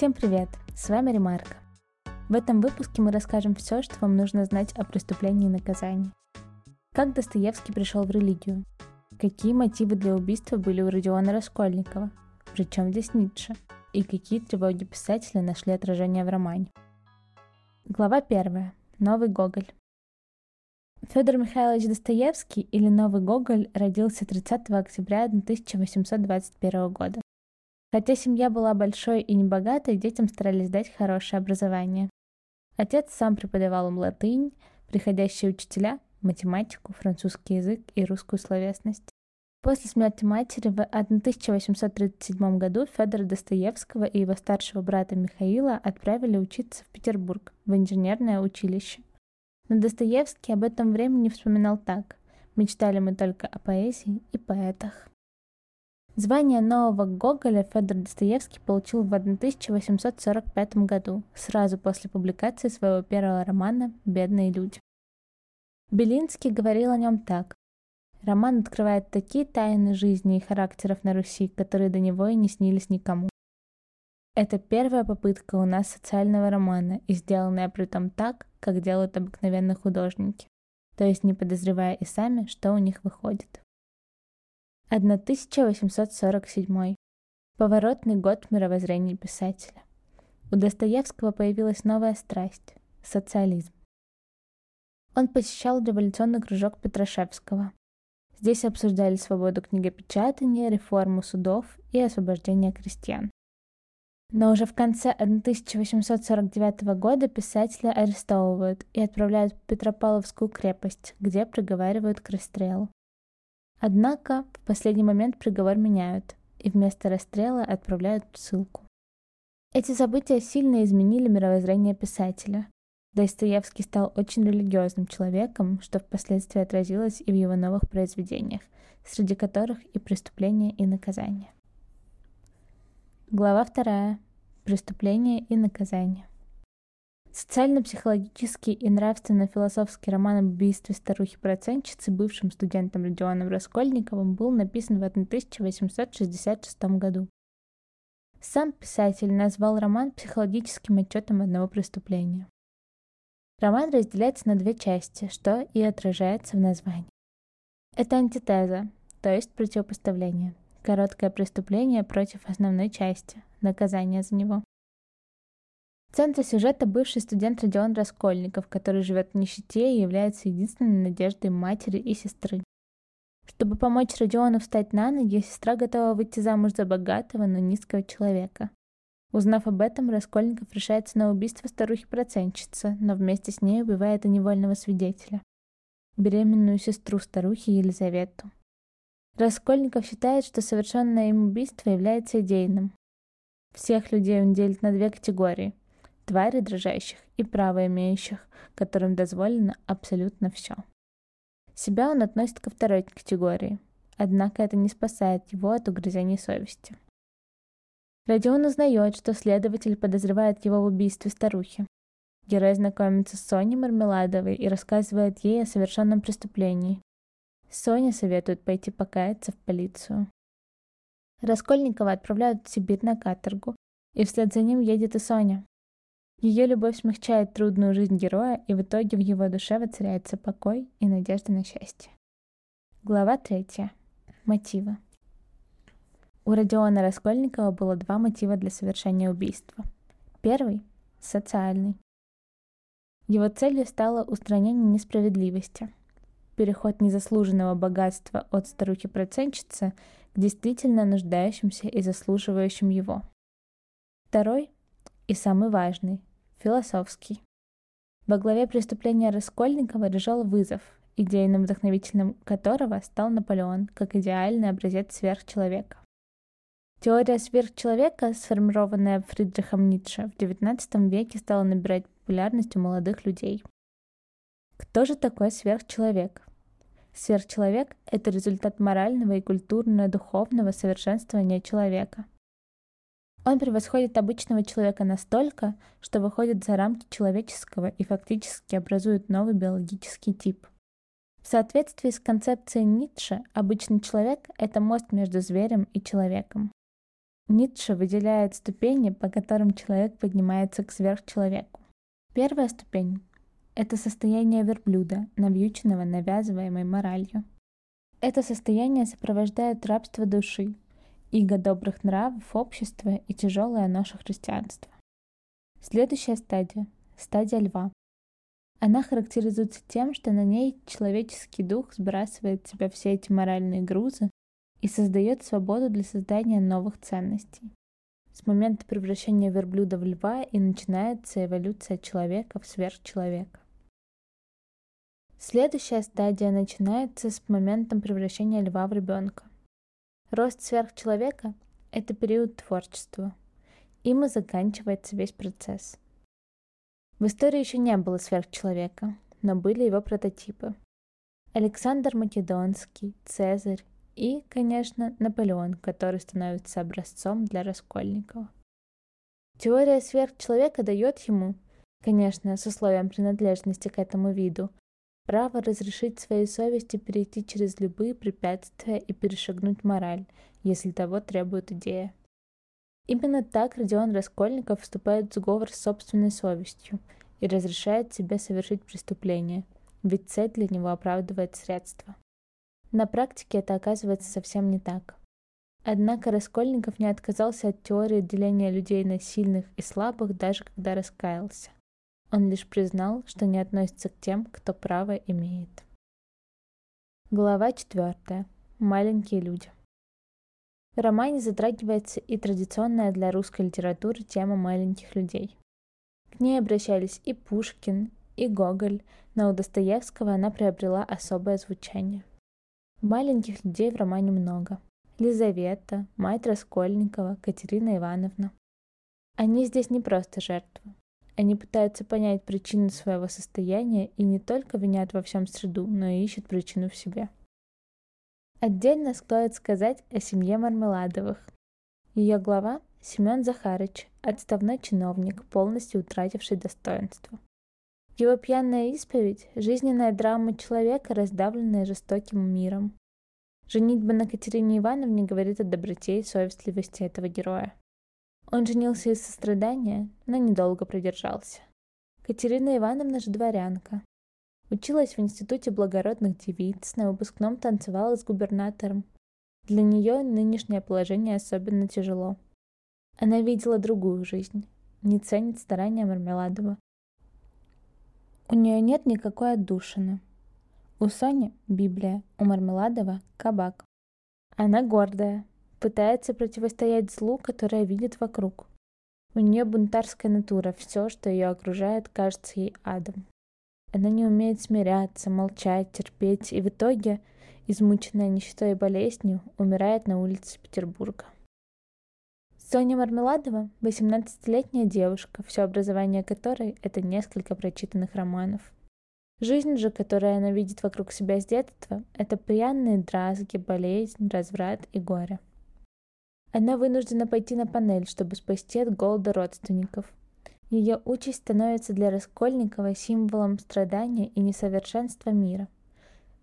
Всем привет! С вами Ремарка. В этом выпуске мы расскажем все, что вам нужно знать о преступлении и наказании. Как Достоевский пришел в религию? Какие мотивы для убийства были у Родиона Раскольникова? Причем здесь Ницше? И какие тревоги писателя нашли отражение в романе? Глава первая. Новый Гоголь. Федор Михайлович Достоевский или Новый Гоголь родился 30 октября 1821 года. Хотя семья была большой и небогатой, детям старались дать хорошее образование. Отец сам преподавал им латынь, приходящие учителя – математику, французский язык и русскую словесность. После смерти матери в 1837 году Федора Достоевского и его старшего брата Михаила отправили учиться в Петербург, в инженерное училище. Но Достоевский об этом времени вспоминал так. Мечтали мы только о поэзии и поэтах. Звание нового Гоголя Федор Достоевский получил в 1845 году, сразу после публикации своего первого романа «Бедные люди». Белинский говорил о нем так. Роман открывает такие тайны жизни и характеров на Руси, которые до него и не снились никому. Это первая попытка у нас социального романа, и сделанная при том так, как делают обыкновенные художники, то есть не подозревая и сами, что у них выходит. 1847. Поворотный год мировоззрения писателя. У Достоевского появилась новая страсть – социализм. Он посещал революционный кружок Петрашевского. Здесь обсуждали свободу книгопечатания, реформу судов и освобождение крестьян. Но уже в конце 1849 года писателя арестовывают и отправляют в Петропавловскую крепость, где приговаривают к расстрелу. Однако в последний момент приговор меняют, и вместо расстрела отправляют в ссылку. Эти события сильно изменили мировоззрение писателя. Достоевский стал очень религиозным человеком, что впоследствии отразилось и в его новых произведениях, среди которых и «Преступление и наказание». Глава вторая. Преступление и наказание. Социально-психологический и нравственно-философский роман об убийстве старухи-процентщицы бывшим студентом Родионом Раскольниковым был написан в 1866 году. Сам писатель назвал роман психологическим отчетом одного преступления. Роман разделяется на две части, что и отражается в названии. Это антитеза, то есть противопоставление. Короткое преступление против основной части, наказание за него. Центре сюжета бывший студент Родион Раскольников, который живет в нищете и является единственной надеждой матери и сестры. Чтобы помочь Родиону встать на ноги, сестра готова выйти замуж за богатого, но низкого человека. Узнав об этом, Раскольников решается на убийство старухи-процентщицы, но вместе с ней убивает и невольного свидетеля. Беременную сестру старухи Елизавету. Раскольников считает, что совершенное им убийство является идейным. Всех людей он делит на две категории твари дрожащих и право имеющих, которым дозволено абсолютно все. Себя он относит ко второй категории, однако это не спасает его от угрызений совести. Родион узнает, что следователь подозревает его в убийстве старухи. Герой знакомится с Соней Мармеладовой и рассказывает ей о совершенном преступлении. Соня советует пойти покаяться в полицию. Раскольникова отправляют в Сибирь на каторгу, и вслед за ним едет и Соня. Ее любовь смягчает трудную жизнь героя, и в итоге в его душе воцаряется покой и надежда на счастье. Глава третья. Мотивы. У Родиона Раскольникова было два мотива для совершения убийства. Первый – социальный. Его целью стало устранение несправедливости, переход незаслуженного богатства от старухи-процентщицы к действительно нуждающимся и заслуживающим его. Второй и самый важный философский. Во главе преступления Раскольникова лежал вызов, идейным вдохновителем которого стал Наполеон как идеальный образец сверхчеловека. Теория сверхчеловека, сформированная Фридрихом Ницше, в XIX веке стала набирать популярность у молодых людей. Кто же такой сверхчеловек? Сверхчеловек — это результат морального и культурно-духовного совершенствования человека — он превосходит обычного человека настолько, что выходит за рамки человеческого и фактически образует новый биологический тип. В соответствии с концепцией Ницше, обычный человек — это мост между зверем и человеком. Ницше выделяет ступени, по которым человек поднимается к сверхчеловеку. Первая ступень – это состояние верблюда, навьюченного навязываемой моралью. Это состояние сопровождает рабство души, иго добрых нравов общества и тяжелая ноша христианства. Следующая стадия – стадия льва. Она характеризуется тем, что на ней человеческий дух сбрасывает с себя все эти моральные грузы и создает свободу для создания новых ценностей. С момента превращения верблюда в льва и начинается эволюция человека в сверхчеловека. Следующая стадия начинается с моментом превращения льва в ребенка. Рост сверхчеловека — это период творчества. Им и заканчивается весь процесс. В истории еще не было сверхчеловека, но были его прототипы. Александр Македонский, Цезарь, и, конечно, Наполеон, который становится образцом для Раскольникова. Теория сверхчеловека дает ему, конечно, с условием принадлежности к этому виду, право разрешить своей совести перейти через любые препятствия и перешагнуть мораль, если того требует идея. Именно так Родион Раскольников вступает в сговор с собственной совестью и разрешает себе совершить преступление, ведь цель для него оправдывает средства. На практике это оказывается совсем не так. Однако Раскольников не отказался от теории деления людей на сильных и слабых, даже когда раскаялся. Он лишь признал, что не относится к тем, кто право имеет. Глава 4. Маленькие люди. В романе затрагивается и традиционная для русской литературы тема маленьких людей. К ней обращались и Пушкин, и Гоголь, но у Достоевского она приобрела особое звучание. Маленьких людей в романе много. Лизавета, мать Раскольникова, Катерина Ивановна. Они здесь не просто жертвы. Они пытаются понять причину своего состояния и не только винят во всем среду, но и ищут причину в себе. Отдельно стоит сказать о семье Мармеладовых. Ее глава – Семен Захарыч, отставной чиновник, полностью утративший достоинство. Его пьяная исповедь — жизненная драма человека, раздавленная жестоким миром. Женитьба на Катерине Ивановне говорит о доброте и совестливости этого героя. Он женился из сострадания, но недолго продержался. Катерина Ивановна же дворянка. Училась в Институте благородных девиц, на выпускном танцевала с губернатором. Для нее нынешнее положение особенно тяжело. Она видела другую жизнь, не ценит старания Мармеладова, у нее нет никакой отдушины. У Сони — Библия, у Мармеладова — кабак. Она гордая, пытается противостоять злу, которое видит вокруг. У нее бунтарская натура, все, что ее окружает, кажется ей адом. Она не умеет смиряться, молчать, терпеть, и в итоге, измученная нищетой и болезнью, умирает на улице Петербурга. Соня Мармеладова — 18-летняя девушка, все образование которой — это несколько прочитанных романов. Жизнь же, которую она видит вокруг себя с детства, это пьяные дразги, болезнь, разврат и горе. Она вынуждена пойти на панель, чтобы спасти от голода родственников. Ее участь становится для Раскольникова символом страдания и несовершенства мира.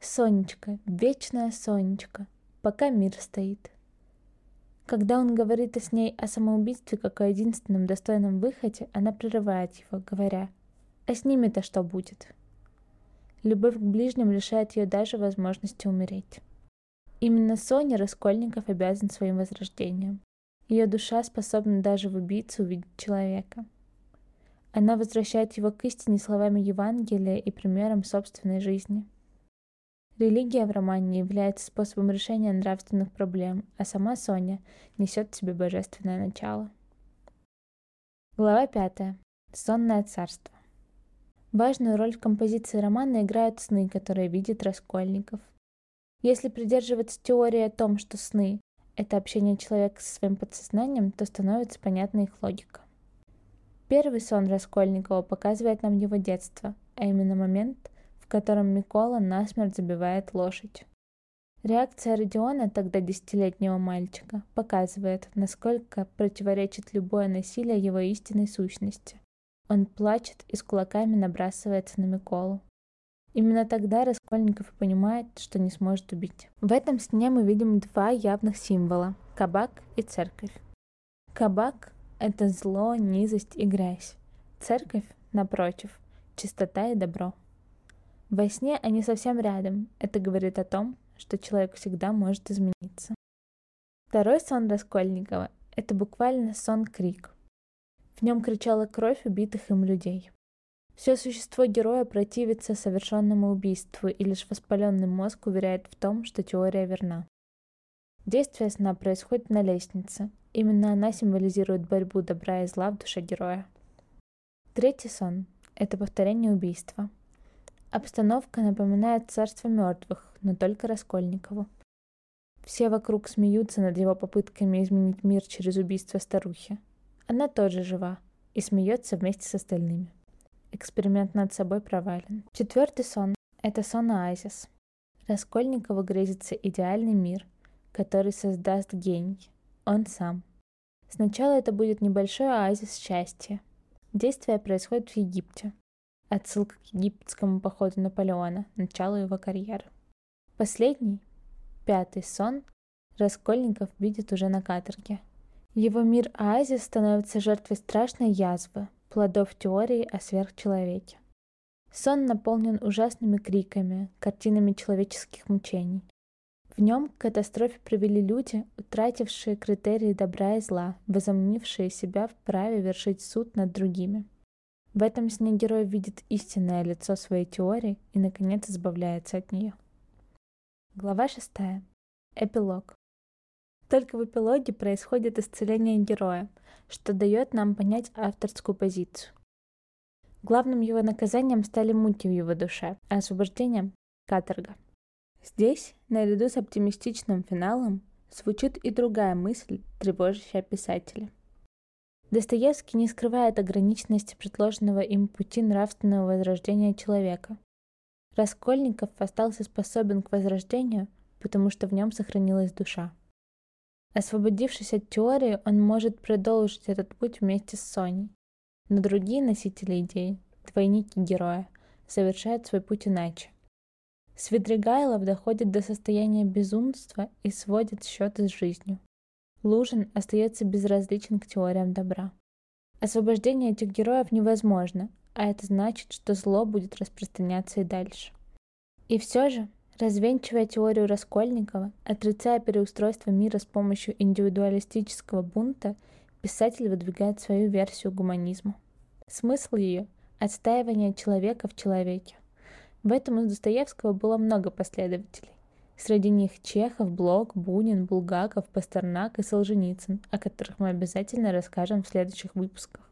Сонечка, вечная Сонечка, пока мир стоит. Когда он говорит с ней о самоубийстве как о единственном достойном выходе, она прерывает его, говоря, «А с ними-то что будет?» Любовь к ближним лишает ее даже возможности умереть. Именно Соня Раскольников обязан своим возрождением. Ее душа способна даже в убийце увидеть человека. Она возвращает его к истине словами Евангелия и примером собственной жизни – Религия в романе является способом решения нравственных проблем, а сама Соня несет в себе божественное начало. Глава 5. Сонное царство. Важную роль в композиции романа играют сны, которые видит Раскольников. Если придерживаться теории о том, что сны — это общение человека со своим подсознанием, то становится понятна их логика. Первый сон Раскольникова показывает нам его детство, а именно момент, в котором Микола насмерть забивает лошадь. Реакция Родиона, тогда десятилетнего мальчика, показывает, насколько противоречит любое насилие его истинной сущности. Он плачет и с кулаками набрасывается на Миколу. Именно тогда Раскольников понимает, что не сможет убить. В этом сне мы видим два явных символа – кабак и церковь. Кабак – это зло, низость и грязь. Церковь, напротив, чистота и добро. Во сне они совсем рядом. Это говорит о том, что человек всегда может измениться. Второй сон Раскольникова – это буквально сон-крик. В нем кричала кровь убитых им людей. Все существо героя противится совершенному убийству, и лишь воспаленный мозг уверяет в том, что теория верна. Действие сна происходит на лестнице. Именно она символизирует борьбу добра и зла в душе героя. Третий сон – это повторение убийства. Обстановка напоминает царство мертвых, но только Раскольникову. Все вокруг смеются над его попытками изменить мир через убийство старухи. Она тоже жива и смеется вместе с остальными. Эксперимент над собой провален. Четвертый сон – это сон оазис. Раскольникову грезится идеальный мир, который создаст гений. Он сам. Сначала это будет небольшой оазис счастья. Действие происходит в Египте. Отсылка к египетскому походу Наполеона, началу его карьеры. Последний, пятый сон, Раскольников видит уже на каторге – его мир оазис становится жертвой страшной язвы, плодов теории о сверхчеловеке. Сон наполнен ужасными криками, картинами человеческих мучений. В нем к катастрофе привели люди, утратившие критерии добра и зла, возомнившие себя вправе вершить суд над другими. В этом сне герой видит истинное лицо своей теории и, наконец, избавляется от нее. Глава шестая. Эпилог. Только в эпилоге происходит исцеление героя, что дает нам понять авторскую позицию. Главным его наказанием стали муки в его душе, а освобождением — каторга. Здесь, наряду с оптимистичным финалом, звучит и другая мысль, тревожащая писателя. Достоевский не скрывает ограниченности предложенного им пути нравственного возрождения человека. Раскольников остался способен к возрождению, потому что в нем сохранилась душа. Освободившись от теории, он может продолжить этот путь вместе с Соней. Но другие носители идей, двойники героя, совершают свой путь иначе. Свидригайлов доходит до состояния безумства и сводит счеты с жизнью. Лужин остается безразличен к теориям добра. Освобождение этих героев невозможно, а это значит, что зло будет распространяться и дальше. И все же Развенчивая теорию Раскольникова, отрицая переустройство мира с помощью индивидуалистического бунта, писатель выдвигает свою версию гуманизма. Смысл ее – отстаивание человека в человеке. В этом у Достоевского было много последователей. Среди них Чехов, Блок, Бунин, Булгаков, Пастернак и Солженицын, о которых мы обязательно расскажем в следующих выпусках.